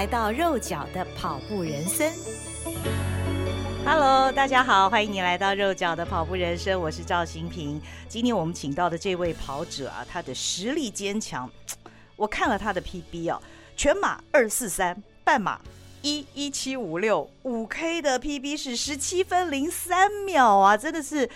来到肉脚的跑步人生。Hello，大家好，欢迎你来到肉脚的跑步人生，我是赵新平。今天我们请到的这位跑者啊，他的实力坚强。我看了他的 PB 哦，全马二四三，半马。一一七五六五 K 的 PB 是十七分零三秒啊，真的是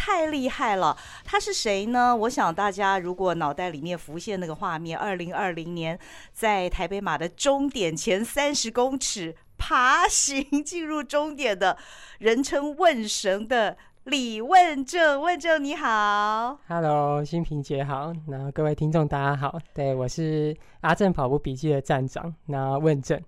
太厉害了。他是谁呢？我想大家如果脑袋里面浮现那个画面，二零二零年在台北马的终点前三十公尺爬行进入终点的，人称问神的李问正。问正你好，Hello，新平姐好，那各位听众大家好，对，我是阿正跑步笔记的站长，那问正。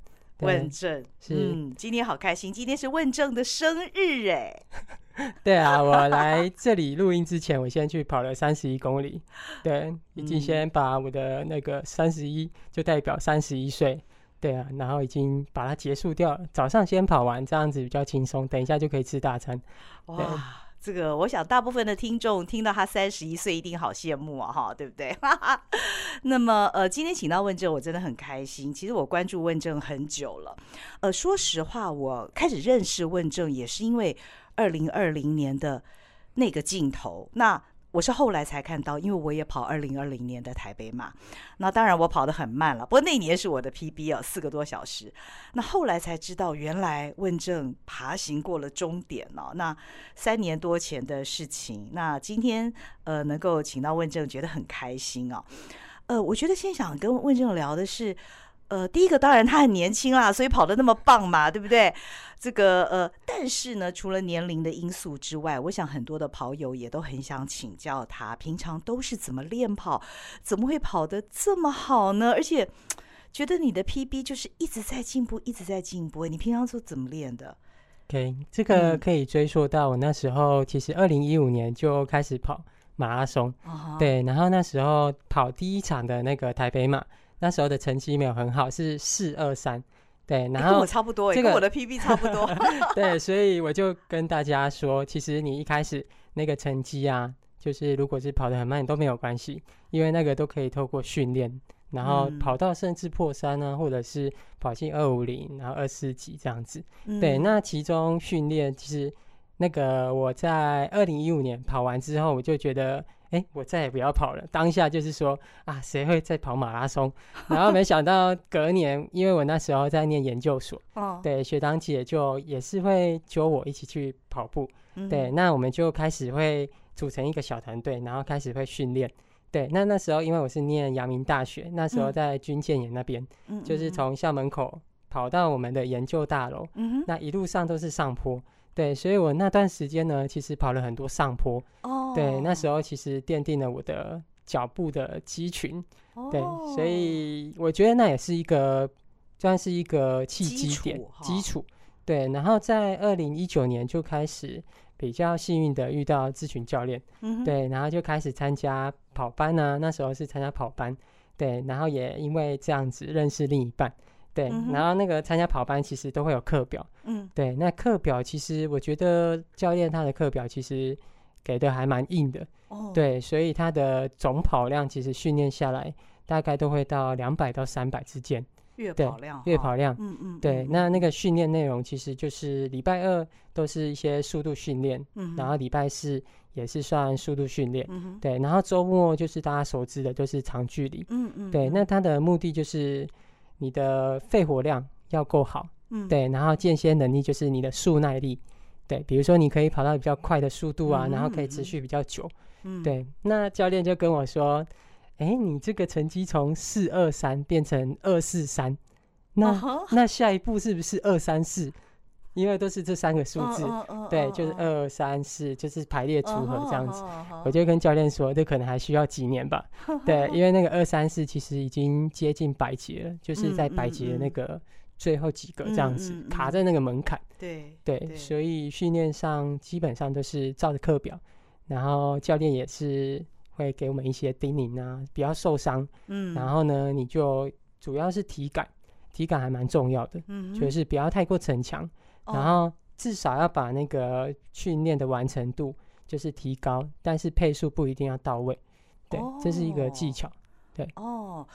问政是，嗯，今天好开心，今天是问政的生日哎。对啊，我来这里录音之前，我先去跑了三十一公里，对，已经先把我的那个三十一就代表三十一岁，对啊，然后已经把它结束掉了。早上先跑完，这样子比较轻松，等一下就可以吃大餐。哇。这个我想大部分的听众听到他三十一岁一定好羡慕啊，哈，对不对？那么呃，今天请到问政，我真的很开心。其实我关注问政很久了，呃，说实话，我开始认识问政也是因为二零二零年的那个镜头。那我是后来才看到，因为我也跑二零二零年的台北马，那当然我跑得很慢了，不过那年是我的 PB 啊，四个多小时。那后来才知道，原来问政爬行过了终点哦。那三年多前的事情，那今天呃能够请到问政，觉得很开心啊。呃，我觉得先想跟问政聊的是。呃，第一个当然他很年轻啦，所以跑得那么棒嘛，对不对？这个呃，但是呢，除了年龄的因素之外，我想很多的跑友也都很想请教他，平常都是怎么练跑，怎么会跑得这么好呢？而且觉得你的 PB 就是一直在进步，一直在进步。你平常是怎么练的？OK，这个可以追溯到我那时候，其实二零一五年就开始跑马拉松，uh huh. 对，然后那时候跑第一场的那个台北马。那时候的成绩没有很好，是四二三，对，然后、欸、跟我差不多，跟我的 PB 差不多，对，所以我就跟大家说，其实你一开始那个成绩啊，就是如果是跑得很慢都没有关系，因为那个都可以透过训练，然后跑到甚至破三呢、啊，或者是跑进二五零，然后二四几这样子，嗯、对，那其中训练其实那个我在二零一五年跑完之后，我就觉得。哎，我再也不要跑了。当下就是说啊，谁会再跑马拉松？然后没想到隔年，因为我那时候在念研究所，哦，对，学长姐就也是会揪我一起去跑步。嗯、对，那我们就开始会组成一个小团队，然后开始会训练。对，那那时候因为我是念阳明大学，那时候在军舰岩那边，嗯、就是从校门口跑到我们的研究大楼，嗯、那一路上都是上坡。对，所以我那段时间呢，其实跑了很多上坡。哦，oh. 对，那时候其实奠定了我的脚步的肌群。Oh. 对，所以我觉得那也是一个算是一个契机点基础。基础对，然后在二零一九年就开始比较幸运的遇到咨询教练。Mm hmm. 对，然后就开始参加跑班呢、啊。那时候是参加跑班。对，然后也因为这样子认识另一半。对，然后那个参加跑班其实都会有课表，嗯，对，那课表其实我觉得教练他的课表其实给的还蛮硬的，哦，对，所以他的总跑量其实训练下来大概都会到两百到三百之间，月跑量，月跑量，嗯嗯，对，那那个训练内容其实就是礼拜二都是一些速度训练，嗯，然后礼拜四也是算速度训练，嗯，对，然后周末就是大家熟知的都是长距离，嗯嗯，对，那他的目的就是。你的肺活量要够好，嗯，对，然后间歇能力就是你的速耐力，对，比如说你可以跑到比较快的速度啊，嗯、然后可以持续比较久，嗯，对。那教练就跟我说，哎、欸，你这个成绩从四二三变成二四三，那、uh huh. 那下一步是不是二三四？因为都是这三个数字，对，嗯、就是二三四，就是排列组合这样子。嗯、我就跟教练说，这可能还需要几年吧。嗯、对，因为那个二三四其实已经接近百节了，就是在百节的那个最后几个这样子，嗯、卡在那个门槛。对对，对所以训练上基本上都是照着课表，然后教练也是会给我们一些叮咛啊，不要受伤。嗯，然后呢，你就主要是体感，体感还蛮重要的，嗯，就是不要太过逞强。然后至少要把那个训练的完成度就是提高，但是配速不一定要到位，对，哦、这是一个技巧，对。哦，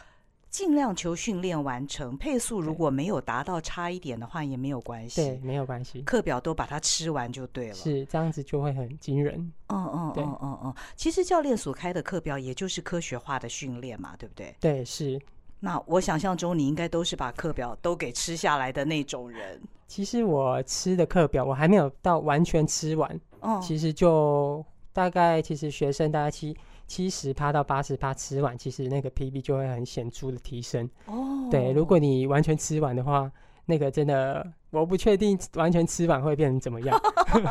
尽量求训练完成，配速如果没有达到差一点的话也没有关系，对，没有关系，课表都把它吃完就对了，是这样子就会很惊人。嗯嗯嗯嗯嗯，其实教练所开的课表也就是科学化的训练嘛，对不对？对，是。那我想象中你应该都是把课表都给吃下来的那种人。其实我吃的课表我还没有到完全吃完，哦，其实就大概其实学生大概七七十趴到八十趴吃完，其实那个 PB 就会很显著的提升。哦，对，如果你完全吃完的话，那个真的我不确定完全吃完会变成怎么样，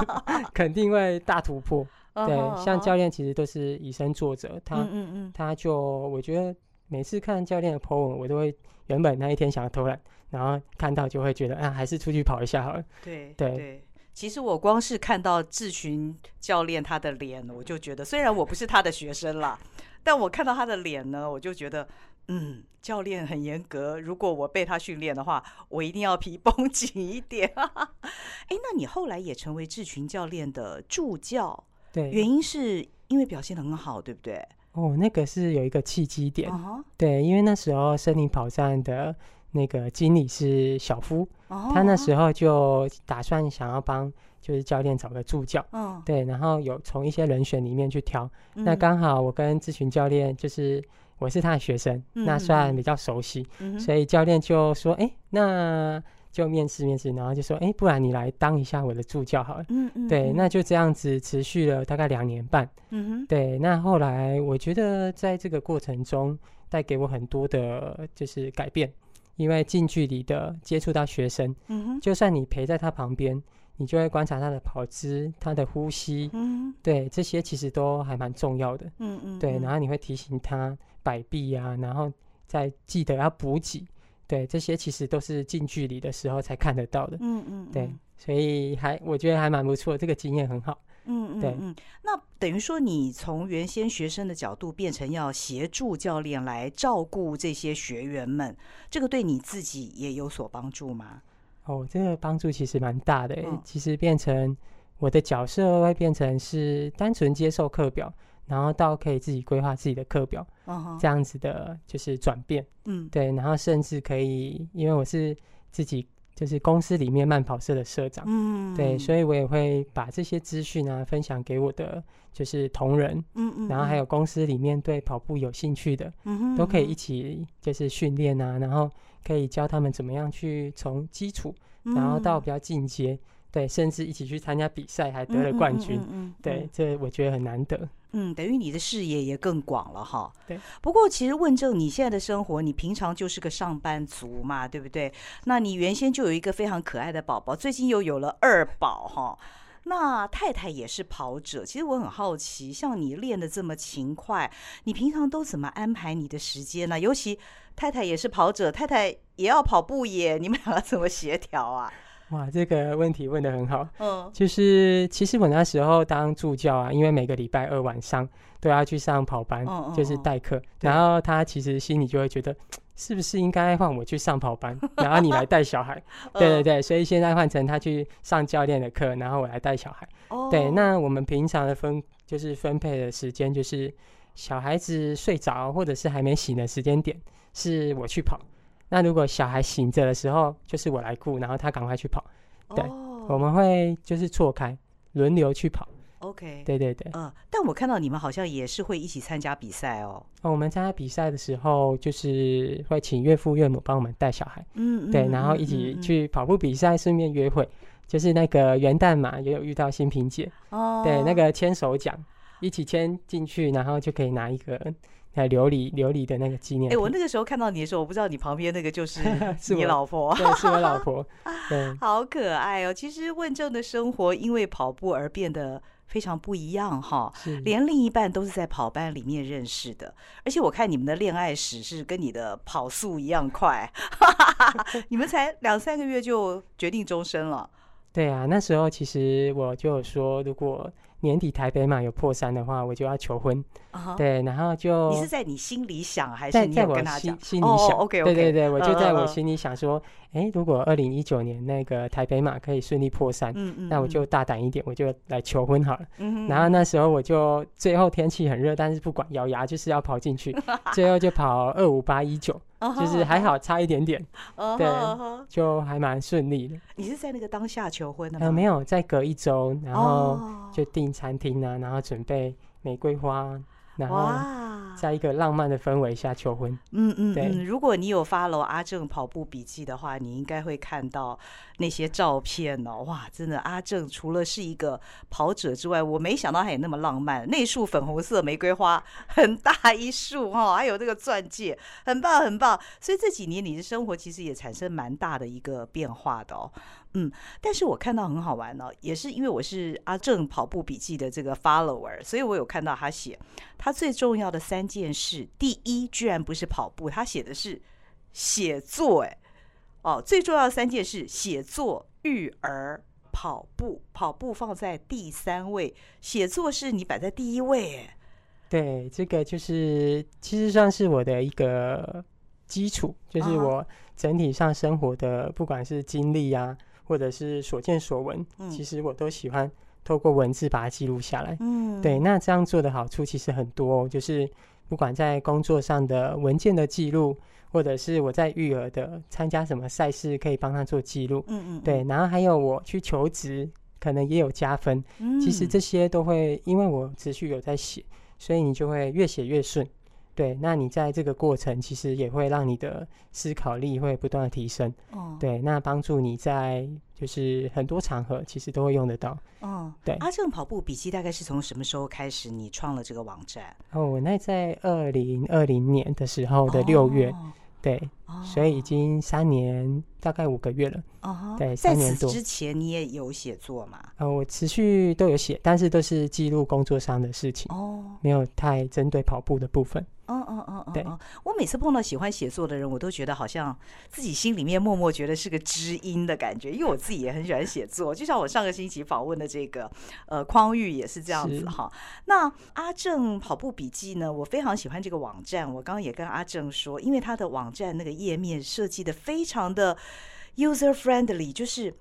肯定会大突破。对，像教练其实都是以身作则，他嗯嗯嗯他就我觉得。每次看教练的 po 文，我都会原本那一天想要偷懒，然后看到就会觉得啊，还是出去跑一下好了。对对对，其实我光是看到志群教练他的脸，我就觉得，虽然我不是他的学生啦，但我看到他的脸呢，我就觉得，嗯，教练很严格。如果我被他训练的话，我一定要皮绷紧一点。哎，那你后来也成为志群教练的助教，对，原因是因为表现的很好，对不对？哦，那个是有一个契机点，uh huh. 对，因为那时候森林跑站的那个经理是小夫，uh huh. 他那时候就打算想要帮就是教练找个助教，uh huh. 对，然后有从一些人选里面去挑，uh. 那刚好我跟咨询教练就是我是他的学生，uh. 那算比较熟悉，uh. 所以教练就说，哎，那。就面试面试，然后就说，哎，不然你来当一下我的助教好了。嗯嗯。对，那就这样子持续了大概两年半。嗯哼。对，那后来我觉得在这个过程中带给我很多的就是改变，因为近距离的接触到学生，嗯哼，就算你陪在他旁边，你就会观察他的跑姿、他的呼吸，嗯哼，对，这些其实都还蛮重要的。嗯嗯。对，然后你会提醒他摆臂啊，然后再记得要补给。对，这些其实都是近距离的时候才看得到的。嗯嗯，对，所以还我觉得还蛮不错，这个经验很好。嗯嗯，对嗯。那等于说，你从原先学生的角度变成要协助教练来照顾这些学员们，这个对你自己也有所帮助吗？哦，这个帮助其实蛮大的。嗯、其实变成我的角色会变成是单纯接受课表。然后到可以自己规划自己的课表，uh huh. 这样子的就是转变，嗯，对，然后甚至可以，因为我是自己就是公司里面慢跑社的社长，嗯，对，所以我也会把这些资讯啊分享给我的就是同仁，嗯嗯，然后还有公司里面对跑步有兴趣的，嗯哼，都可以一起就是训练啊，然后可以教他们怎么样去从基础，然后到比较进阶，对，甚至一起去参加比赛还得了冠军，嗯嗯，对，这我觉得很难得。嗯，等于你的视野也更广了哈。对。不过，其实问政你现在的生活，你平常就是个上班族嘛，对不对？那你原先就有一个非常可爱的宝宝，最近又有了二宝哈。那太太也是跑者，其实我很好奇，像你练的这么勤快，你平常都怎么安排你的时间呢？尤其太太也是跑者，太太也要跑步耶，你们两个怎么协调啊？哇，这个问题问的很好。嗯，就是其实我那时候当助教啊，因为每个礼拜二晚上都要去上跑班，嗯、就是代课。嗯、然后他其实心里就会觉得，是不是应该换我去上跑班，然后你来带小孩？对对对，所以现在换成他去上教练的课，然后我来带小孩。哦，对，那我们平常的分就是分配的时间，就是小孩子睡着或者是还没醒的时间点，是我去跑。那如果小孩醒着的时候，就是我来顾，然后他赶快去跑。对，oh. 我们会就是错开，轮流去跑。OK，对对对。嗯，但我看到你们好像也是会一起参加比赛哦。哦，我们参加比赛的时候，就是会请岳父岳母帮我们带小孩。嗯，对，然后一起去跑步比赛，顺便约会。就是那个元旦嘛，也有遇到新平姐。哦。Oh. 对，那个牵手奖。一起牵进去，然后就可以拿一个来琉璃琉璃的那个纪念。哎，我那个时候看到你的时候，我不知道你旁边那个就是 你老婆，对，是我老婆，对，好可爱哦。其实问政的生活因为跑步而变得。非常不一样哈，连另一半都是在跑班里面认识的，而且我看你们的恋爱史是跟你的跑速一样快，你们才两三个月就决定终身了。对啊，那时候其实我就说，如果年底台北马有破三的话，我就要求婚。Uh. 对，然后就你是在你心里想，还是你跟他？在在我心心里想。Oh, okay, okay. 对对对，我就在我心里想说，哎、uh 如果二零一九年那个台北马可以顺利破三，嗯嗯，那我就大胆一点，我就来求婚好了。然后那时候我就最后天气很热，但是不管咬牙就是要跑进去，最后就跑二五八一九。就是还好，差一点点，uh. 对，uh. 就还蛮顺利的。你是在那个当下求婚的吗？呃，没有，再隔一周，然后就订餐厅啊，然后准备玫瑰花。然后，在一个浪漫的氛围下求婚。嗯嗯嗯，如果你有 follow 阿正跑步笔记的话，你应该会看到那些照片哦。哇，真的，阿正除了是一个跑者之外，我没想到他也那么浪漫。那束粉红色玫瑰花很大一束哈，还有这个钻戒，很棒很棒。所以这几年你的生活其实也产生蛮大的一个变化的哦。嗯，但是我看到很好玩哦，也是因为我是阿正跑步笔记的这个 follower，所以我有看到他写他最重要的三件事，第一居然不是跑步，他写的是写作，哎，哦，最重要的三件事，写作、育儿、跑步，跑步放在第三位，写作是你摆在第一位，哎，对，这个就是其实算是我的一个基础，就是我整体上生活的不管是经历呀。或者是所见所闻，其实我都喜欢透过文字把它记录下来。嗯，对，那这样做的好处其实很多，就是不管在工作上的文件的记录，或者是我在育儿的参加什么赛事，可以帮他做记录。嗯嗯，对，然后还有我去求职，可能也有加分。嗯，其实这些都会因为我持续有在写，所以你就会越写越顺。对，那你在这个过程其实也会让你的思考力会不断的提升。哦，对，那帮助你在就是很多场合其实都会用得到。哦，对。阿正跑步笔记大概是从什么时候开始你创了这个网站？哦，我那在二零二零年的时候的六月。哦对、哦，所以已经三年，大概五个月了。哦，对，三年多。之前你也有写作嘛？呃，我持续都有写，但是都是记录工作上的事情。哦，没有太针对跑步的部分。嗯嗯嗯嗯，对。我每次碰到喜欢写作的人，我都觉得好像自己心里面默默觉得是个知音的感觉，因为我自己也很喜欢写作。就像我上个星期访问的这个呃匡玉也是这样子哈。那阿正跑步笔记呢，我非常喜欢这个网站。我刚刚也跟阿正说，因为他的网站那个页面设计的非常的 user friendly，就是。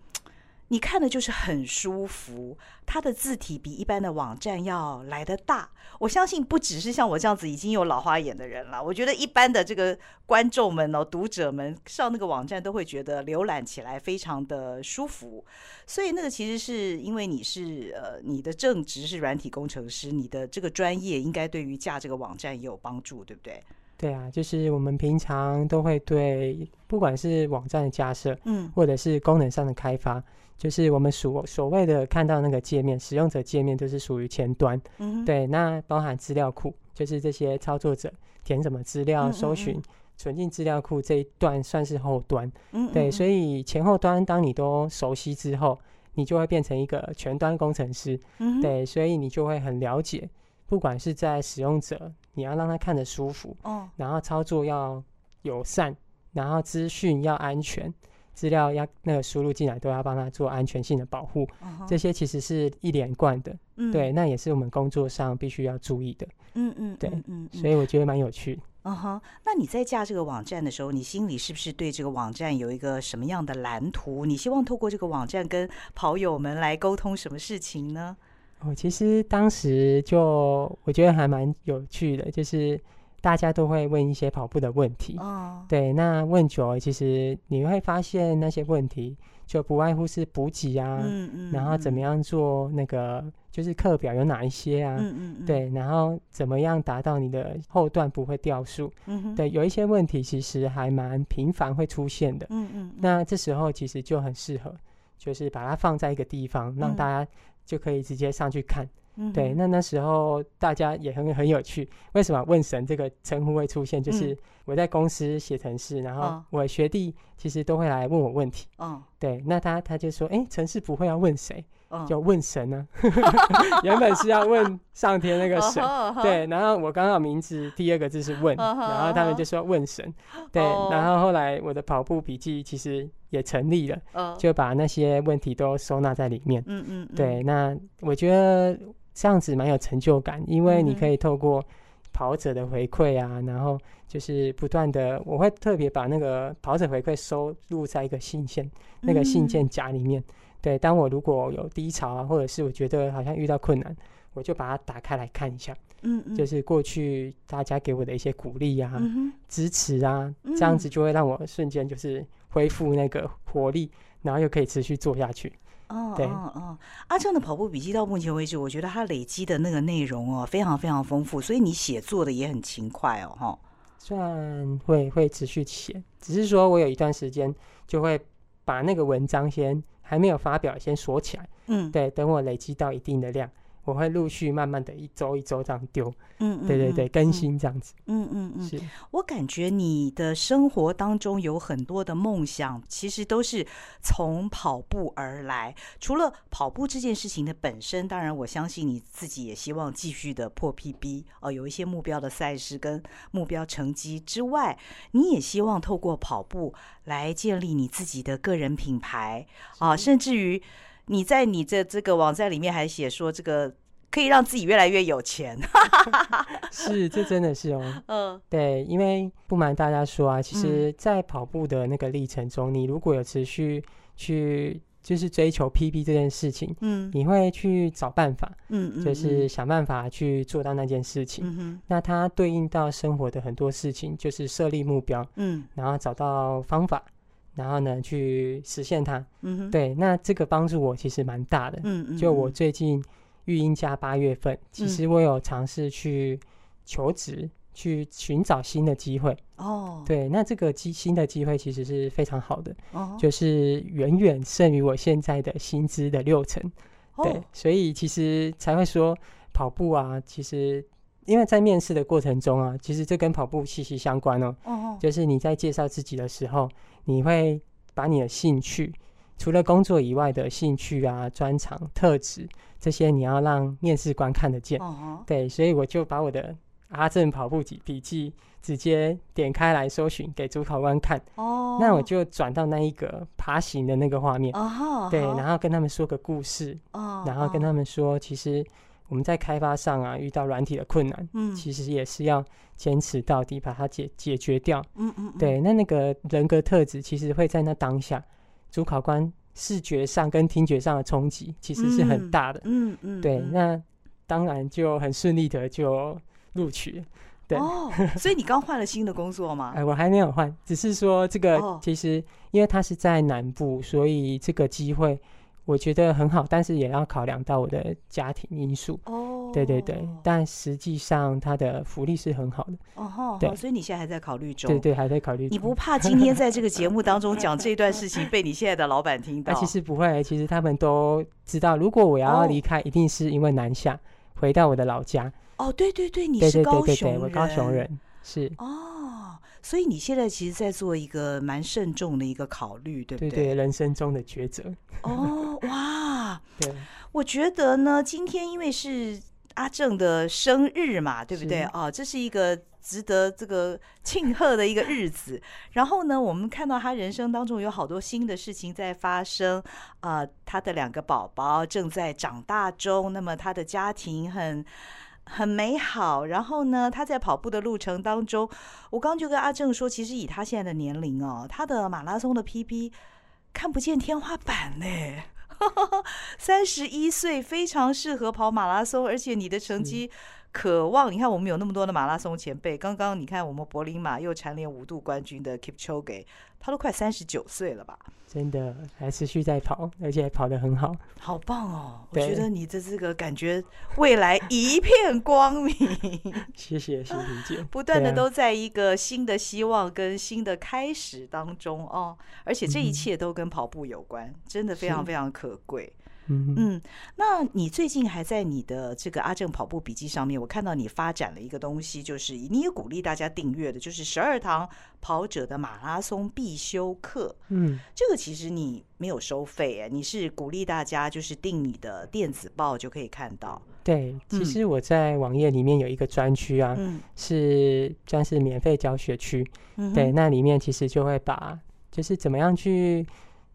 你看的就是很舒服，它的字体比一般的网站要来得大。我相信不只是像我这样子已经有老花眼的人了，我觉得一般的这个观众们哦、读者们上那个网站都会觉得浏览起来非常的舒服。所以那个其实是因为你是呃你的正职是软体工程师，你的这个专业应该对于架这个网站也有帮助，对不对？对啊，就是我们平常都会对不管是网站的架设，嗯，或者是功能上的开发。就是我们所所谓的看到那个界面，使用者界面都是属于前端，嗯，对。那包含资料库，就是这些操作者填什么资料、搜寻、存进资料库这一段算是后端，嗯，对。所以前后端当你都熟悉之后，你就会变成一个全端工程师，嗯，对。所以你就会很了解，不管是在使用者，你要让他看得舒服，哦，然后操作要友善，然后资讯要安全。资料要那个输入进来，都要帮他做安全性的保护，uh-huh. 这些其实是一连贯的，嗯，对，那也是我们工作上必须要注意的，嗯嗯，对，嗯，所以我觉得蛮有趣的。嗯哼，那你在架这个网站的时候，你心里是不是对这个网站有一个什么样的蓝图？你希望透过这个网站跟跑友们来沟通什么事情呢？哦，其实当时就我觉得还蛮有趣的，就是。大家都会问一些跑步的问题，哦，对，那问久了，其实你会发现那些问题就不外乎是补给啊，嗯嗯，然后怎么样做那个就是课表有哪一些啊，嗯嗯，对，然后怎么样达到你的后段不会掉速，嗯，对，有一些问题其实还蛮频繁会出现的，嗯嗯，那这时候其实就很适合，就是把它放在一个地方，让大家就可以直接上去看。嗯、对，那那时候大家也很很有趣，为什么问神这个称呼会出现？就是我在公司写程式，然后我学弟其实都会来问我问题。嗯，对，那他他就说，哎，程式不会要问谁？就问神呢、啊，原本是要问上天那个神，对，然后我刚好名字第二个字是问，然后他们就说问神，对，然后后来我的跑步笔记其实也成立了，就把那些问题都收纳在里面，嗯嗯，对，那我觉得这样子蛮有成就感，因为你可以透过跑者的回馈啊，然后就是不断的，我会特别把那个跑者回馈收录在一个信件那个信件夹里面。对，当我如果有低潮啊，或者是我觉得好像遇到困难，我就把它打开来看一下。嗯嗯，就是过去大家给我的一些鼓励啊、嗯、支持啊，这样子就会让我瞬间就是恢复那个活力，然后又可以持续做下去。哦，对，哦哦，阿正的跑步笔记到目前为止，我觉得他累积的那个内容哦，非常非常丰富，所以你写作的也很勤快哦，哈。算会会持续写，只是说我有一段时间就会把那个文章先。还没有发表，先锁起来。嗯，对，等我累积到一定的量，我会陆续慢慢的一周一周这样丢。嗯，对对对，更新这样子。嗯嗯嗯，是我感觉你的生活当中有很多的梦想，其实都是从跑步而来。除了跑步这件事情的本身，当然我相信你自己也希望继续的破 PB 哦，有一些目标的赛事跟目标成绩之外，你也希望透过跑步来建立你自己的个人品牌啊，甚至于你在你的这个网站里面还写说，这个可以让自己越来越有钱。是，这真的是哦。嗯，对，因为不瞒大家说啊，其实，在跑步的那个历程中，你如果有持续去。就是追求 PB 这件事情，嗯，你会去找办法，嗯，嗯，就是想办法去做到那件事情。嗯哼，那它对应到生活的很多事情，就是设立目标，嗯，然后找到方法，然后呢去实现它。嗯哼，对，那这个帮助我其实蛮大的。嗯嗯，就我最近育婴家八月份，其实我有尝试去求职。去寻找新的机会哦，oh. 对，那这个机新的机会其实是非常好的，oh. 就是远远胜于我现在的薪资的六成，oh. 对，所以其实才会说跑步啊，其实因为在面试的过程中啊，其实这跟跑步息息相关哦，oh. 就是你在介绍自己的时候，你会把你的兴趣，除了工作以外的兴趣啊、专长、特质这些，你要让面试官看得见，oh. 对，所以我就把我的。阿正跑步笔笔记直接点开来搜寻给主考官看哦，那我就转到那一个爬行的那个画面哦，对，然后跟他们说个故事哦，然后跟他们说，其实我们在开发上啊遇到软体的困难，嗯，其实也是要坚持到底把它解解决掉，嗯嗯，对，那那个人格特质其实会在那当下，主考官视觉上跟听觉上的冲击其实是很大的，嗯嗯，对，那当然就很顺利的就。录取，对。哦，所以你刚换了新的工作吗？哎，我还没有换，只是说这个其实因为他是在南部，所以这个机会我觉得很好，但是也要考量到我的家庭因素。哦，对对对，但实际上他的福利是很好的。哦，对，所以你现在还在考虑中？对对，还在考虑中。你不怕今天在这个节目当中 讲这段事情被你现在的老板听到？其实不会，其实他们都知道，如果我要离开，一定是因为南下回到我的老家。哦，对对对，你是高雄人，我高雄人是哦，所以你现在其实在做一个蛮慎重的一个考虑，对不对？对对，人生中的抉择。哦，哇，对，我觉得呢，今天因为是阿正的生日嘛，对不对？是哦，这是一个值得这个庆贺的一个日子。然后呢，我们看到他人生当中有好多新的事情在发生，啊、呃，他的两个宝宝正在长大中，那么他的家庭很。很美好，然后呢，他在跑步的路程当中，我刚刚就跟阿正说，其实以他现在的年龄哦，他的马拉松的 PB 看不见天花板呢。三十一岁非常适合跑马拉松，而且你的成绩可望，你看我们有那么多的马拉松前辈，刚刚你看我们柏林马又蝉联五度冠军的 Kipchoge，他都快三十九岁了吧？真的还持续在跑，而且还跑得很好，好棒哦！我觉得你的这个感觉未来一片光明。谢谢，谢谢理解。不断的都在一个新的希望跟新的开始当中哦，而且这一切都跟跑步有关，嗯、真的非常非常可贵。嗯嗯，那你最近还在你的这个阿正跑步笔记上面，我看到你发展了一个东西，就是你也鼓励大家订阅的，就是十二堂跑者的马拉松必修课。嗯，这个其实你没有收费哎，你是鼓励大家就是订你的电子报就可以看到。对，其实我在网页里面有一个专区啊，嗯，是算是免费教学区。嗯，对，那里面其实就会把就是怎么样去。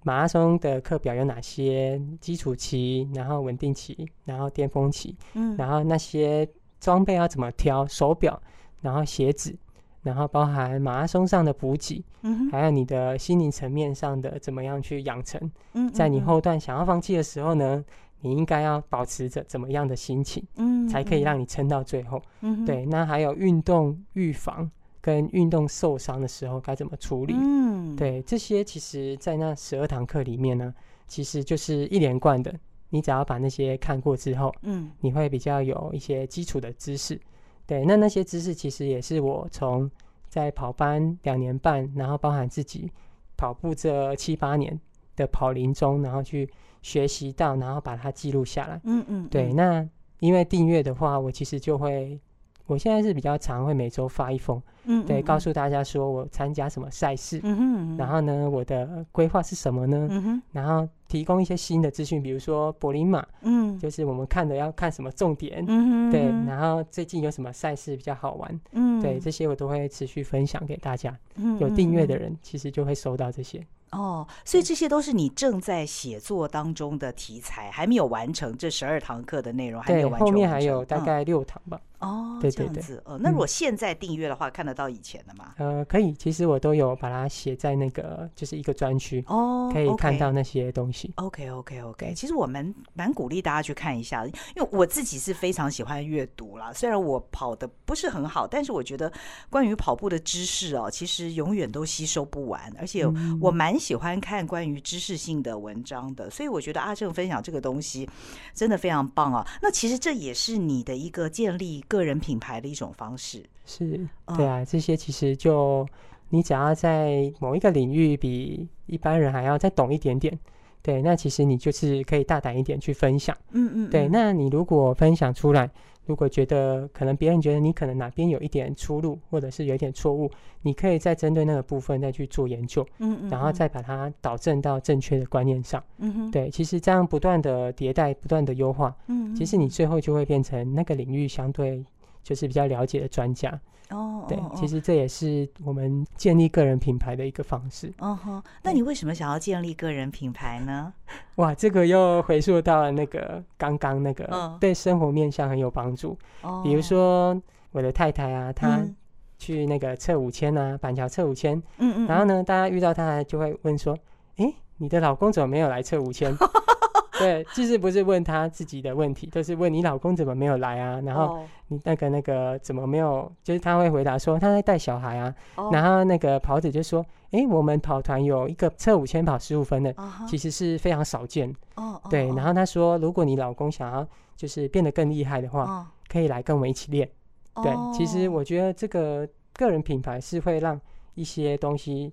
马拉松的课表有哪些？基础期，然后稳定期，然后巅峰期，嗯，然后那些装备要怎么挑？手表，然后鞋子，然后包含马拉松上的补给，嗯，还有你的心灵层面上的怎么样去养成？嗯，在你后段想要放弃的时候呢，你应该要保持着怎么样的心情？嗯，才可以让你撑到最后。嗯，对，那还有运动预防。跟运动受伤的时候该怎么处理？嗯，对，这些其实，在那十二堂课里面呢，其实就是一连贯的。你只要把那些看过之后，嗯，你会比较有一些基础的知识。对，那那些知识其实也是我从在跑班两年半，然后包含自己跑步这七八年的跑龄中，然后去学习到，然后把它记录下来。嗯嗯，对。那因为订阅的话，我其实就会。我现在是比较常会每周发一封，嗯，对，告诉大家说我参加什么赛事，嗯哼，然后呢，我的规划是什么呢？嗯哼，然后提供一些新的资讯，比如说柏林马，嗯，就是我们看的要看什么重点，嗯哼，对，然后最近有什么赛事比较好玩，嗯，对，这些我都会持续分享给大家，嗯，有订阅的人其实就会收到这些。哦，所以这些都是你正在写作当中的题材，还没有完成这十二堂课的内容，还没有完成。后面还有大概六堂吧。哦，对对对，那如果现在订阅的话，看得到以前的吗？呃，可以。其实我都有把它写在那个，就是一个专区哦，可以看到那些东西。OK OK OK。其实我们蛮鼓励大家去看一下，因为我自己是非常喜欢阅读啦。虽然我跑的不是很好，但是我觉得关于跑步的知识哦，其实永远都吸收不完，而且我蛮。喜欢看关于知识性的文章的，所以我觉得阿正分享这个东西真的非常棒啊！那其实这也是你的一个建立个人品牌的一种方式。是，对啊，这些其实就你只要在某一个领域比一般人还要再懂一点点，对，那其实你就是可以大胆一点去分享。嗯嗯，对，那你如果分享出来。如果觉得可能别人觉得你可能哪边有一点出入，或者是有一点错误，你可以再针对那个部分再去做研究，嗯嗯，然后再把它导正到正确的观念上，嗯哼，对，其实这样不断的迭代，不断的优化，嗯，其实你最后就会变成那个领域相对就是比较了解的专家。哦，对，其实这也是我们建立个人品牌的一个方式。哦吼，那你为什么想要建立个人品牌呢？哇，这个又回溯到了那个刚刚那个对生活面向很有帮助。哦，比如说我的太太啊，她去那个测五千啊，板桥测五千。嗯嗯。然后呢，大家遇到她就会问说：“哎，你的老公怎么没有来测五千？” 对，就是不是问他自己的问题，都是问你老公怎么没有来啊？然后你那个那个怎么没有？就是他会回答说他在带小孩啊。然后那个跑者就说：“哎，我们跑团有一个测五千跑十五分的，其实是非常少见。”对。然后他说：“如果你老公想要就是变得更厉害的话，可以来跟我们一起练。”对，其实我觉得这个个人品牌是会让一些东西。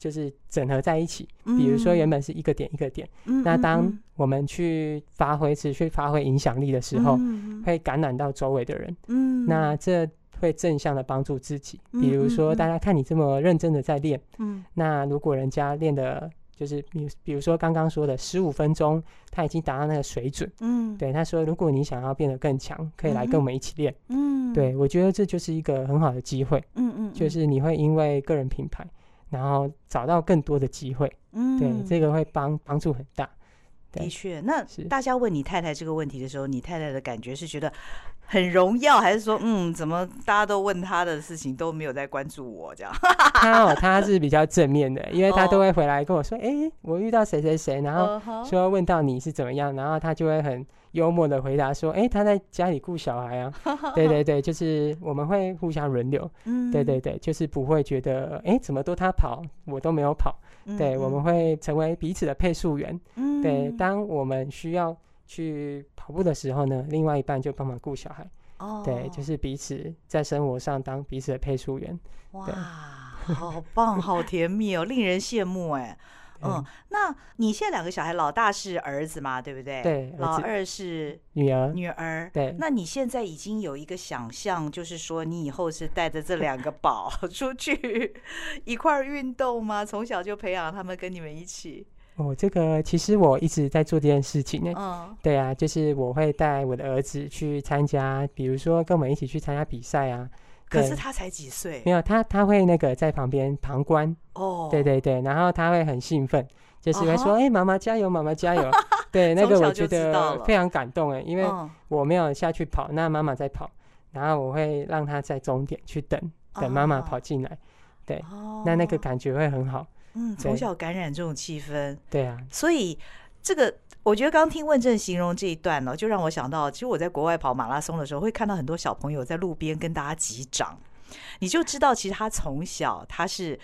就是整合在一起，比如说原本是一个点一个点，嗯、那当我们去发挥、持续发挥影响力的时候，嗯、会感染到周围的人，嗯、那这会正向的帮助自己。比如说，大家看你这么认真的在练，嗯、那如果人家练的，就是比比如说刚刚说的十五分钟，他已经达到那个水准，嗯、对他说，如果你想要变得更强，可以来跟我们一起练，嗯、对我觉得这就是一个很好的机会，嗯嗯，就是你会因为个人品牌。然后找到更多的机会，嗯，对，这个会帮帮助很大。的确，那大家问你太太这个问题的时候，你太太的感觉是觉得很荣耀，还是说，嗯，怎么大家都问她的事情都没有在关注我这样？他哦，她是比较正面的，因为她都会回来跟我说，哎，我遇到谁谁谁，然后说问到你是怎么样，然后她就会很。幽默的回答说：“哎，他在家里顾小孩啊。”对对对，就是我们会互相轮流。嗯，对对对，就是不会觉得哎，怎么都他跑，我都没有跑。对，我们会成为彼此的配速员。嗯，对，当我们需要去跑步的时候呢，另外一半就帮忙顾小孩。哦，对，就是彼此在生活上当彼此的配速员。哇，好棒，好甜蜜哦，令人羡慕哎。嗯，那你现在两个小孩，老大是儿子嘛，对不对？对，老二是女儿。女儿。对。那你现在已经有一个想象，就是说你以后是带着这两个宝 出去一块儿运动吗？从小就培养他们跟你们一起。哦，这个其实我一直在做这件事情呢。嗯。对啊，就是我会带我的儿子去参加，比如说跟我们一起去参加比赛啊。可是他才几岁？没有，他他会那个在旁边旁观。哦。对对对，然后他会很兴奋。就是会说，哎、uh 妈妈加油，妈妈加油。对，那个我觉得非常感动哎，因为我没有下去跑，那妈妈在跑，然后我会让他在终点去等，等妈妈跑进来。Uh. 对，uh. 那那个感觉会很好。嗯，从小感染这种气氛。对啊，所以这个我觉得刚听问政形容这一段呢，就让我想到，其实我在国外跑马拉松的时候，会看到很多小朋友在路边跟大家击掌，你就知道其实他从小他是。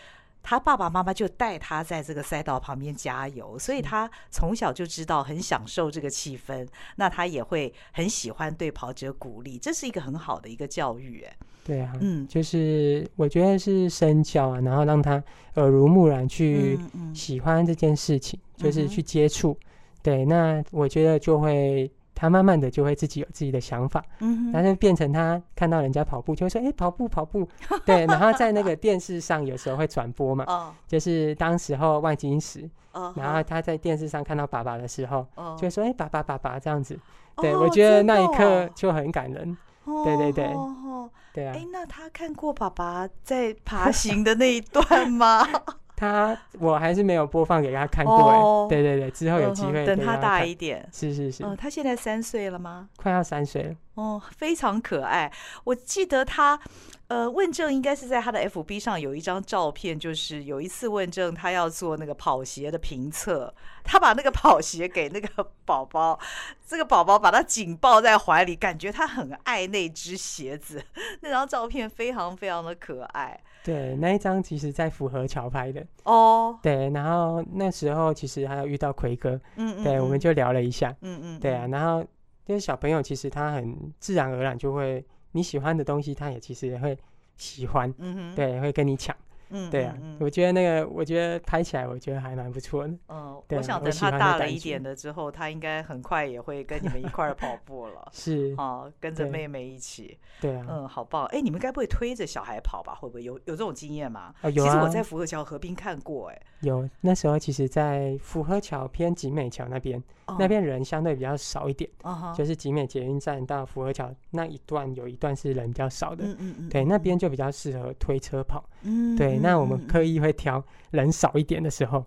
他爸爸妈妈就带他在这个赛道旁边加油，所以他从小就知道很享受这个气氛。那他也会很喜欢对跑者鼓励，这是一个很好的一个教育。哎，对啊，嗯，就是我觉得是身教啊，然后让他耳濡目染去喜欢这件事情，嗯嗯、就是去接触。对，那我觉得就会。他慢慢的就会自己有自己的想法，嗯，但是变成他看到人家跑步就会说，哎、欸，跑步跑步，对，然后在那个电视上有时候会转播嘛，哦，就是当时候万金石，哦，然后他在电视上看到爸爸的时候，哦，就会说，哎、欸，爸爸爸爸。这样子，对，哦，我觉得那一刻就很感人，哦，对对对，哦，对啊，哎、欸，那他看过爸爸在爬行的那一段吗？他我还是没有播放给他看过对对对，之后有机会他等他大一点，是是是，嗯，他现在三岁了吗？快要三岁了，哦，非常可爱。我记得他，呃，问政应该是在他的 FB 上有一张照片，就是有一次问政他要做那个跑鞋的评测，他把那个跑鞋给那个宝宝，这个宝宝把他紧抱在怀里，感觉他很爱那只鞋子，那张照片非常非常的可爱。对，那一张其实在福和桥拍的哦。Oh. 对，然后那时候其实还有遇到奎哥，嗯，嗯，对，我们就聊了一下，嗯嗯，对啊，然后因为小朋友其实他很自然而然就会你喜欢的东西，他也其实也会喜欢，嗯哼，对，会跟你抢。嗯，对啊，我觉得那个，我觉得拍起来，我觉得还蛮不错的。嗯，我想等他大了一点的之后，他应该很快也会跟你们一块儿跑步了。是，哦，跟着妹妹一起。对啊。嗯，好棒！哎，你们该不会推着小孩跑吧？会不会有有这种经验吗？啊，有啊。其实我在福和桥河滨看过，哎。有，那时候其实，在福和桥偏集美桥那边。那边人相对比较少一点，uh -huh. 就是集美捷运站到福和桥那一段有一段是人比较少的，嗯嗯对，那边就比较适合推车跑，嗯，对，那我们刻意会挑人少一点的时候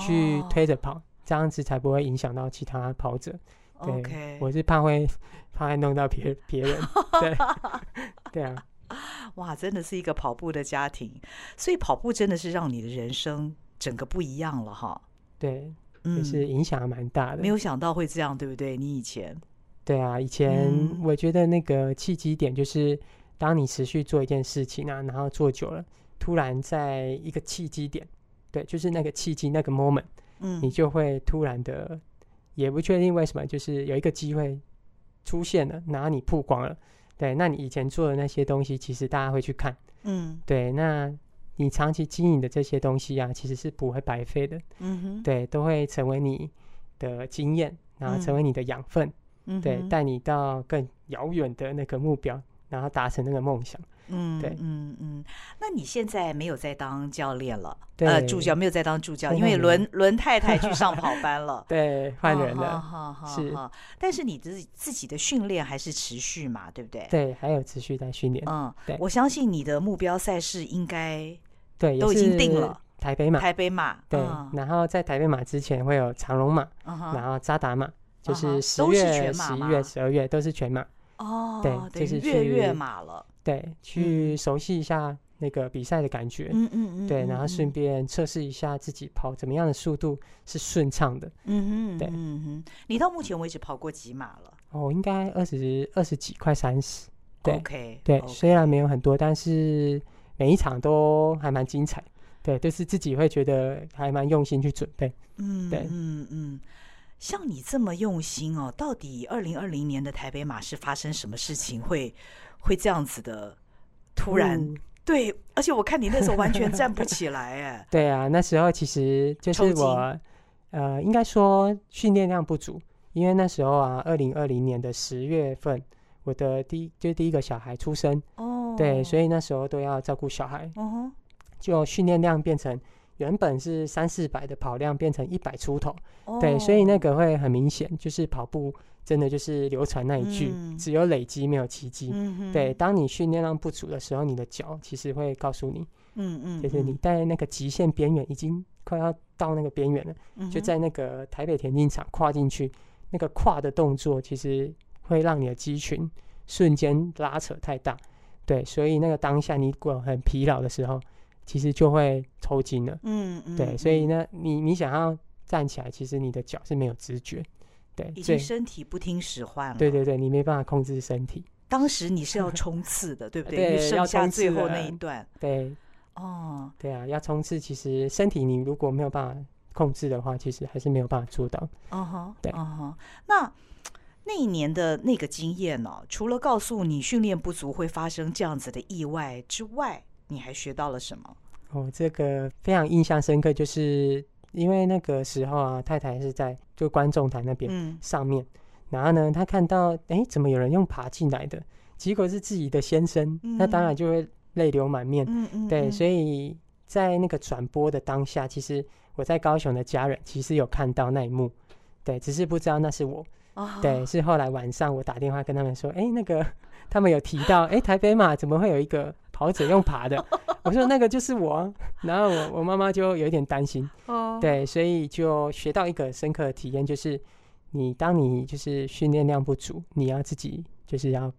去推着跑，这样子才不会影响到其他跑者。对.我是怕会怕会弄到别别人，对，对啊，哇，真的是一个跑步的家庭，所以跑步真的是让你的人生整个不一样了哈，对。就是影响蛮大的，没有想到会这样，对不对？你以前，对啊，以前我觉得那个契机点就是，当你持续做一件事情啊，然后做久了，突然在一个契机点，对，就是那个契机那个 moment，嗯，你就会突然的，也不确定为什么，就是有一个机会出现了，然后你曝光了，对，那你以前做的那些东西，其实大家会去看，嗯，对，那。你长期经营的这些东西啊，其实是不会白费的，嗯哼，对，都会成为你的经验，然后成为你的养分，嗯，对，带你到更遥远的那个目标，然后达成那个梦想，嗯，对，嗯嗯。那你现在没有在当教练了，对，呃，助教没有在当助教，因为轮轮太太去上跑班了，对，换人了，好好好，是。但是你自自己的训练还是持续嘛，对不对？对，还有持续在训练，嗯，对。我相信你的目标赛事应该。对，都已经定了。台北马，台北马，对。嗯、然后在台北马之前会有长龙马、嗯，然后扎达马，就是十月、十一月、十二月都是全马。哦，对，就是月月马了。对，去熟悉一下那个比赛的感觉。嗯嗯嗯。对，然后顺便测试一下自己跑怎么样的速度是顺畅的。嗯嗯，对。嗯哼，你到目前为止跑过几马了？哦，应该二十二十几，快三十。对，okay, 对，okay. 虽然没有很多，但是。每一场都还蛮精彩，对，都、就是自己会觉得还蛮用心去准备，嗯，对，嗯嗯，像你这么用心哦，到底二零二零年的台北马是发生什么事情会会这样子的突然对，而且我看你那时候完全站不起来，哎。对啊，那时候其实就是我，呃，应该说训练量不足，因为那时候啊，二零二零年的十月份，我的第一就是第一个小孩出生，哦，对，所以那时候都要照顾小孩，嗯哼，就训练量变成。原本是三四百的跑量变成一百出头，oh. 对，所以那个会很明显，就是跑步真的就是流传那一句，嗯、只有累积没有奇迹。嗯、对，当你训练量不足的时候，你的脚其实会告诉你，嗯嗯，就是你在那个极限边缘，已经快要到那个边缘了，嗯、就在那个台北田径场跨进去，那个跨的动作其实会让你的肌群瞬间拉扯太大，对，所以那个当下你如果很疲劳的时候。其实就会抽筋了，嗯嗯，对，所以呢，你你想要站起来，其实你的脚是没有知觉，对，已经身体不听使唤了，对对对，你没办法控制身体。当时你是要冲刺的，对不对？对，剩下最后那一段，对，哦，对啊，要冲刺，其实身体你如果没有办法控制的话，其实还是没有办法做到。嗯哼，对，嗯哼，那 那一年的那个经验呢？除了告诉你训练不足会发生这样子的意外之外，你还学到了什么？哦，这个非常印象深刻，就是因为那个时候啊，太太是在就观众台那边上面，嗯、然后呢，她看到哎，怎么有人用爬进来的？结果是自己的先生，嗯、那当然就会泪流满面。嗯嗯，对，所以在那个转播的当下，其实我在高雄的家人其实有看到那一幕，对，只是不知道那是我。哦、对，是后来晚上我打电话跟他们说，哎，那个他们有提到，哎，台北马怎么会有一个？跑者用爬的，我说那个就是我，然后我我妈妈就有一点担心，哦，对，所以就学到一个深刻的体验，就是你当你就是训练量不足，你要自己就是要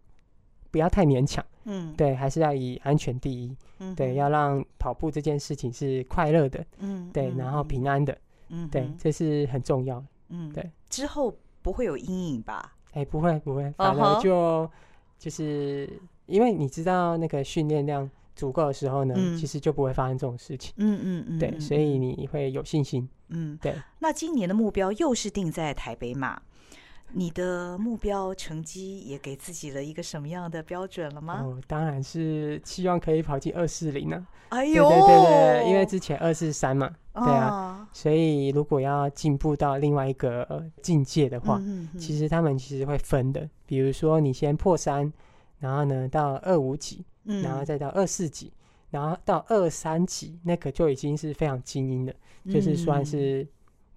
不要太勉强，嗯，对，还是要以安全第一，嗯，对，要让跑步这件事情是快乐的，嗯，对，然后平安的，嗯，对，这是很重要，嗯，对，之后不会有阴影吧？哎，不会不会，反而就就是。因为你知道那个训练量足够的时候呢，嗯、其实就不会发生这种事情。嗯嗯嗯，对，所以你会有信心。嗯，对。那今年的目标又是定在台北马，你的目标成绩也给自己了一个什么样的标准了吗？哦，当然是希望可以跑进二四零呢。哎呦，对对对对，因为之前二四三嘛，对啊，哦、所以如果要进步到另外一个境界的话，其实他们其实会分的。比如说你先破三。然后呢，到二五几，然后再到二四几，嗯、然后到二三级，那个就已经是非常精英了，嗯、就是算是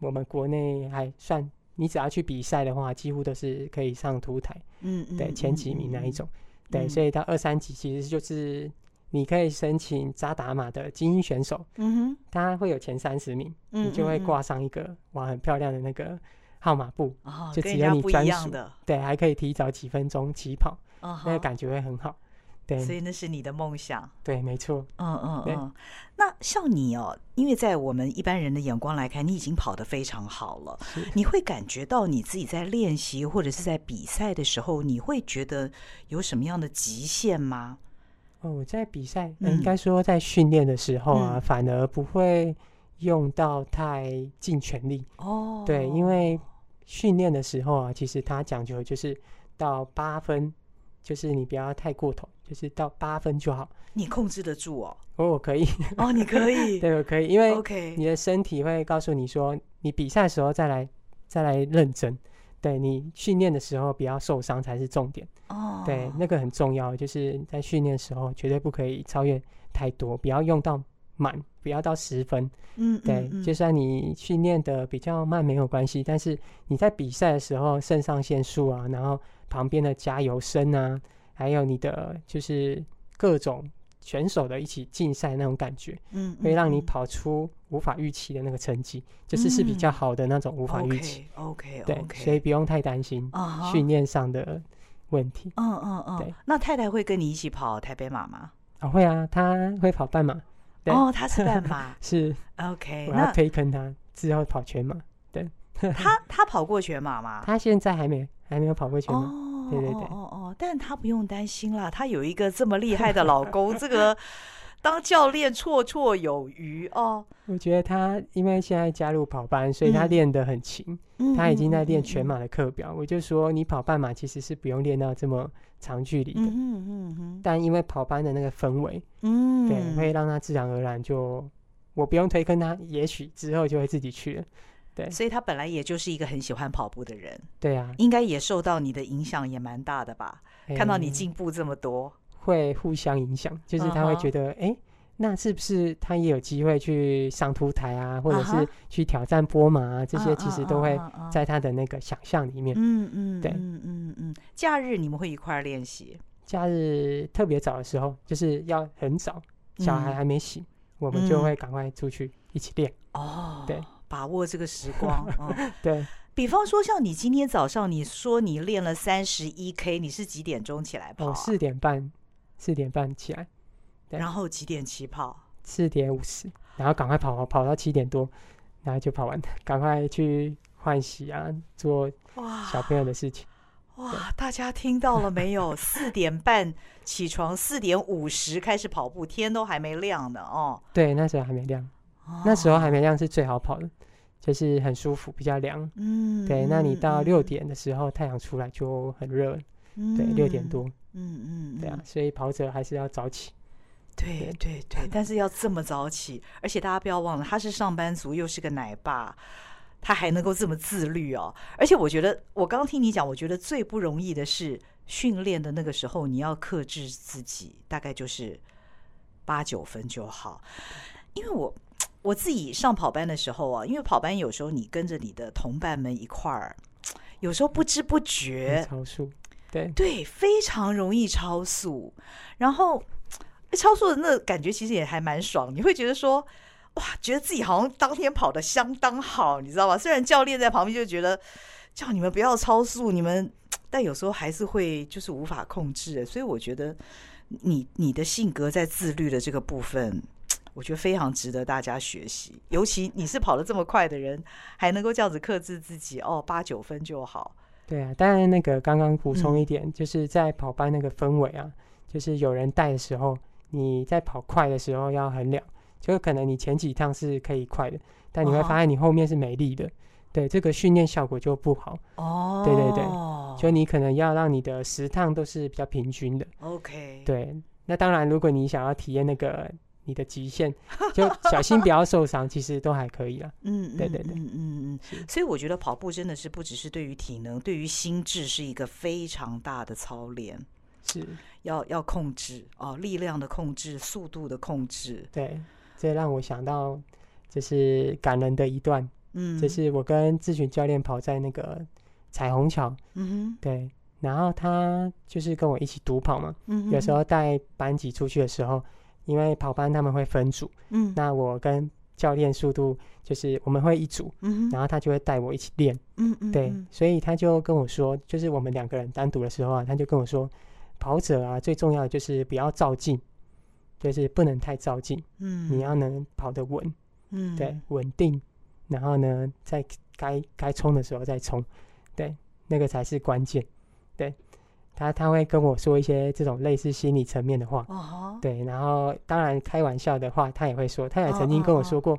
我们国内还算，你只要去比赛的话，几乎都是可以上图台，嗯，对，前几名那一种，嗯、对，所以到二三级其实就是你可以申请扎达马的精英选手，嗯哼，他会有前三十名，嗯、你就会挂上一个哇很漂亮的那个号码布，哦、就只有你专属的，对，还可以提早几分钟起跑。Uh huh. 那个感觉会很好，对，所以那是你的梦想，对，没错，嗯嗯嗯。那像你哦，因为在我们一般人的眼光来看，你已经跑得非常好了，你会感觉到你自己在练习或者是在比赛的时候，你会觉得有什么样的极限吗？哦，在比赛，嗯、应该说在训练的时候啊，嗯、反而不会用到太尽全力哦，对，因为训练的时候啊，其实它讲究就是到八分。就是你不要太过头，就是到八分就好。你控制得住哦？哦，我可以。哦，你可以。对，我可以，因为 OK，你的身体会告诉你说，你比赛的时候再来再来认真。对，你训练的时候不要受伤才是重点。哦。对，那个很重要，就是在训练的时候绝对不可以超越太多，不要用到满，不要到十分。嗯。对，就算你训练的比较慢没有关系，但是你在比赛的时候肾上腺素啊，然后。旁边的加油声啊，还有你的就是各种选手的一起竞赛那种感觉，嗯，会让你跑出无法预期的那个成绩，就是是比较好的那种无法预期。OK，对，所以不用太担心训练上的问题。嗯嗯嗯，对。那太太会跟你一起跑台北马吗？啊，会啊，她会跑半马。哦，她是半马。是。OK，我要推坑她之后跑全马。对。她她跑过全马吗？她现在还没。还没有跑过全马，哦、对对对，哦哦，但她不用担心啦，她有一个这么厉害的老公，这个当教练绰绰有余哦。我觉得她因为现在加入跑班，所以她练得很勤，她、嗯、已经在练全马的课表。我就说你跑半马其实是不用练到这么长距离的。嗯嗯。但因为跑班的那个氛围，嗯，对，会让他自然而然就，我不用推坑他，也许之后就会自己去了。对，所以他本来也就是一个很喜欢跑步的人。对啊，应该也受到你的影响也蛮大的吧？欸、看到你进步这么多，会互相影响，就是他会觉得，哎、uh huh. 欸，那是不是他也有机会去上凸台啊，或者是去挑战波马啊？Uh huh. 这些其实都会在他的那个想象里面。嗯嗯，对，嗯嗯嗯。假日你们会一块儿练习？假日特别早的时候，就是要很早，小孩还没醒，嗯、我们就会赶快出去一起练。哦，对。把握这个时光，嗯、对比方说，像你今天早上你说你练了三十一 K，你是几点钟起来跑、啊？四、哦、点半，四点半起来，然后几点起跑？四点五十，然后赶快跑，跑到七点多，然后就跑完了，赶快去换洗啊，做小朋友的事情。哇，大家听到了没有？四点半起床，四点五十开始跑步，天都还没亮呢哦。对，那时候还没亮。那时候还没亮是最好跑的，就是很舒服，比较凉。嗯，对。那你到六点的时候，太阳出来就很热。嗯，对，六点多。嗯嗯，对啊，所以跑者还是要早起。对对对，但是要这么早起，而且大家不要忘了，他是上班族，又是个奶爸，他还能够这么自律哦。而且我觉得，我刚听你讲，我觉得最不容易的是训练的那个时候，你要克制自己，大概就是八九分就好，因为我。我自己上跑班的时候啊，因为跑班有时候你跟着你的同伴们一块儿，有时候不知不觉超速，对对，非常容易超速。然后超速的那感觉其实也还蛮爽，你会觉得说哇，觉得自己好像当天跑的相当好，你知道吧？虽然教练在旁边就觉得叫你们不要超速，你们但有时候还是会就是无法控制。所以我觉得你你的性格在自律的这个部分。我觉得非常值得大家学习，尤其你是跑得这么快的人，还能够这样子克制自己哦，八九分就好。对啊，当然那个刚刚补充一点，嗯、就是在跑班那个氛围啊，就是有人带的时候，你在跑快的时候要衡量，就可能你前几趟是可以快的，但你会发现你后面是没力的，哦、对，这个训练效果就不好。哦，对对对，就你可能要让你的十趟都是比较平均的。OK，对，那当然如果你想要体验那个。你的极限，就小心不要受伤，其实都还可以了。嗯，对对对，嗯嗯嗯。所以我觉得跑步真的是不只是对于体能，对于心智是一个非常大的操练。是，要要控制哦，力量的控制，速度的控制。对，这让我想到就是感人的一段。嗯，就是我跟咨询教练跑在那个彩虹桥。嗯哼，对。然后他就是跟我一起独跑嘛。嗯，有时候带班级出去的时候。因为跑班他们会分组，嗯，那我跟教练速度就是我们会一组，嗯，然后他就会带我一起练，嗯嗯，对，所以他就跟我说，就是我们两个人单独的时候啊，他就跟我说，跑者啊最重要的就是不要照镜，就是不能太照镜，嗯，你要能跑得稳，嗯，对，稳定，然后呢，在该该冲的时候再冲，对，那个才是关键，对。他他会跟我说一些这种类似心理层面的话，uh huh. 对，然后当然开玩笑的话，他也会说，他也曾经跟我说过，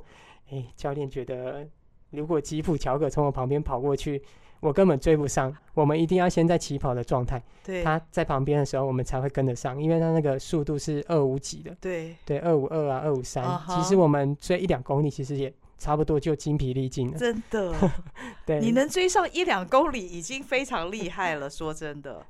哎、uh huh. 欸，教练觉得如果吉普乔可从我旁边跑过去，我根本追不上，我们一定要先在起跑的状态，对，他在旁边的时候，我们才会跟得上，因为他那个速度是二五几的，对，对，二五二啊，二五三，其实我们追一两公里，其实也差不多就精疲力尽了，真的，对，你能追上一两公里已经非常厉害了，说真的。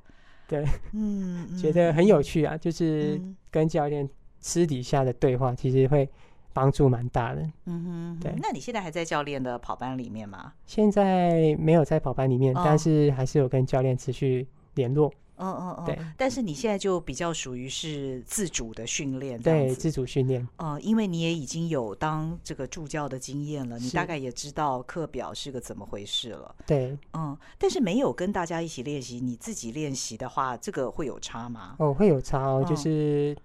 对，嗯，觉得很有趣啊，就是跟教练私底下的对话，其实会帮助蛮大的。嗯哼，对。那你现在还在教练的跑班里面吗？现在没有在跑班里面，但是还是有跟教练持续联络。嗯嗯嗯，对。但是你现在就比较属于是自主的训练，对，自主训练。嗯，因为你也已经有当这个助教的经验了，你大概也知道课表是个怎么回事了。对，嗯，但是没有跟大家一起练习，你自己练习的话，这个会有差吗？哦，会有差哦，就是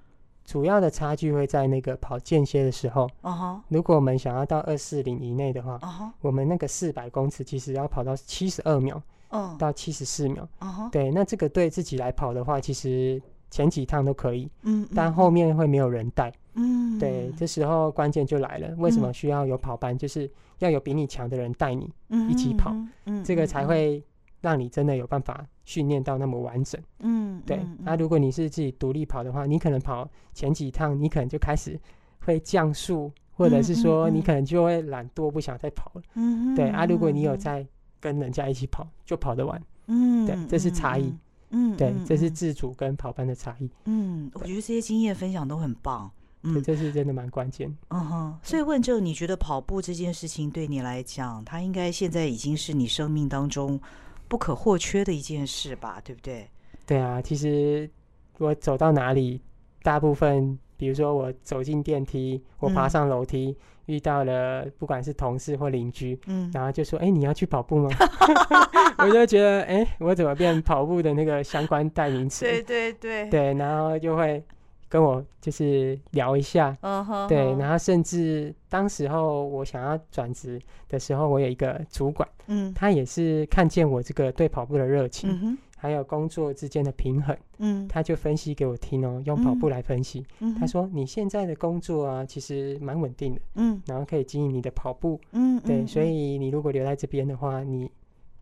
主要的差距会在那个跑间歇的时候。嗯哼，如果我们想要到二四零以内的话，嗯哼，我们那个四百公尺其实要跑到七十二秒。嗯，到七十四秒。Uh huh. 对，那这个对自己来跑的话，其实前几趟都可以。嗯，但后面会没有人带。嗯，对，这时候关键就来了。为什么需要有跑班？就是要有比你强的人带你一起跑。嗯，这个才会让你真的有办法训练到那么完整。嗯，对。那如果你是自己独立跑的话，你可能跑前几趟，你可能就开始会降速，或者是说你可能就会懒惰，不想再跑了。嗯，对啊，如果你有在跟人家一起跑，就跑得完。嗯，对，这是差异。嗯，对，这是自主跟跑班的差异。嗯，我觉得这些经验分享都很棒。嗯，这是真的蛮关键。嗯哼，所以问政，你觉得跑步这件事情对你来讲，它应该现在已经是你生命当中不可或缺的一件事吧？对不对？对啊，其实我走到哪里，大部分，比如说我走进电梯，我爬上楼梯，嗯、遇到了不管是同事或邻居，嗯，然后就说：“哎，你要去跑步吗？” 我就觉得：“哎，我怎么变跑步的那个相关代名词？”对对对，对，然后就会。跟我就是聊一下，uh huh huh. 对，然后甚至当时候我想要转职的时候，我有一个主管，嗯，他也是看见我这个对跑步的热情，嗯、哼还有工作之间的平衡，嗯，他就分析给我听哦，用跑步来分析，嗯、他说你现在的工作啊，其实蛮稳定的，嗯，然后可以经营你的跑步，嗯，对，所以你如果留在这边的话，你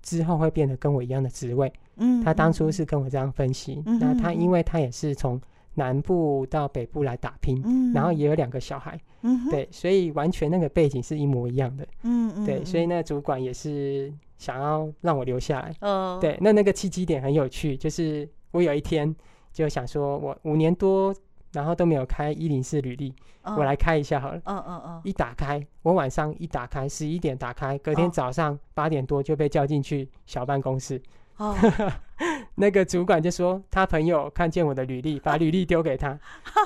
之后会变得跟我一样的职位，嗯，他当初是跟我这样分析，嗯、那他因为他也是从南部到北部来打拼，嗯、然后也有两个小孩，嗯、对，所以完全那个背景是一模一样的，嗯嗯。对，所以。那主管也是想要让我留下来，嗯、对，那那个契机点很有趣，就是我有一天就想说，我五年多然后都没有开一零四履历，哦、我来开一下好了，嗯嗯嗯，一打开，我晚上一打开，十一点打开，隔天早上八点多就被叫进去小办公室。哦，那个主管就说他朋友看见我的履历，把履历丢给他。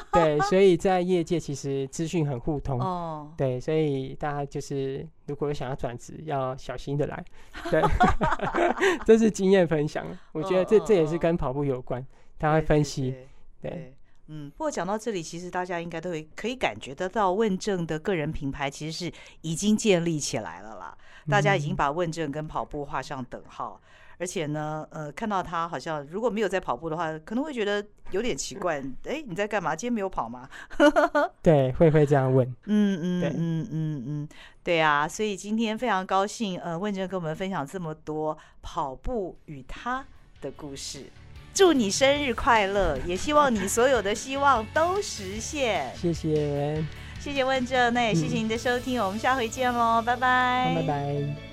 对，所以在业界其实资讯很互通。哦，对，所以大家就是如果想要转职，要小心的来。对，这是经验分享。我觉得这这也是跟跑步有关，他会分析。对，嗯。不过讲到这里，其实大家应该都会可以感觉得到，问政的个人品牌其实是已经建立起来了啦。大家已经把问政跟跑步画上等号。而且呢，呃，看到他好像如果没有在跑步的话，可能会觉得有点奇怪。哎，你在干嘛？今天没有跑吗？对，会会这样问。嗯嗯对嗯嗯嗯，对啊。所以今天非常高兴，呃，问政跟我们分享这么多跑步与他的故事。祝你生日快乐，也希望你所有的希望都实现。谢谢，谢谢问政，那也谢谢您的收听，嗯、我们下回见喽，拜拜，拜拜。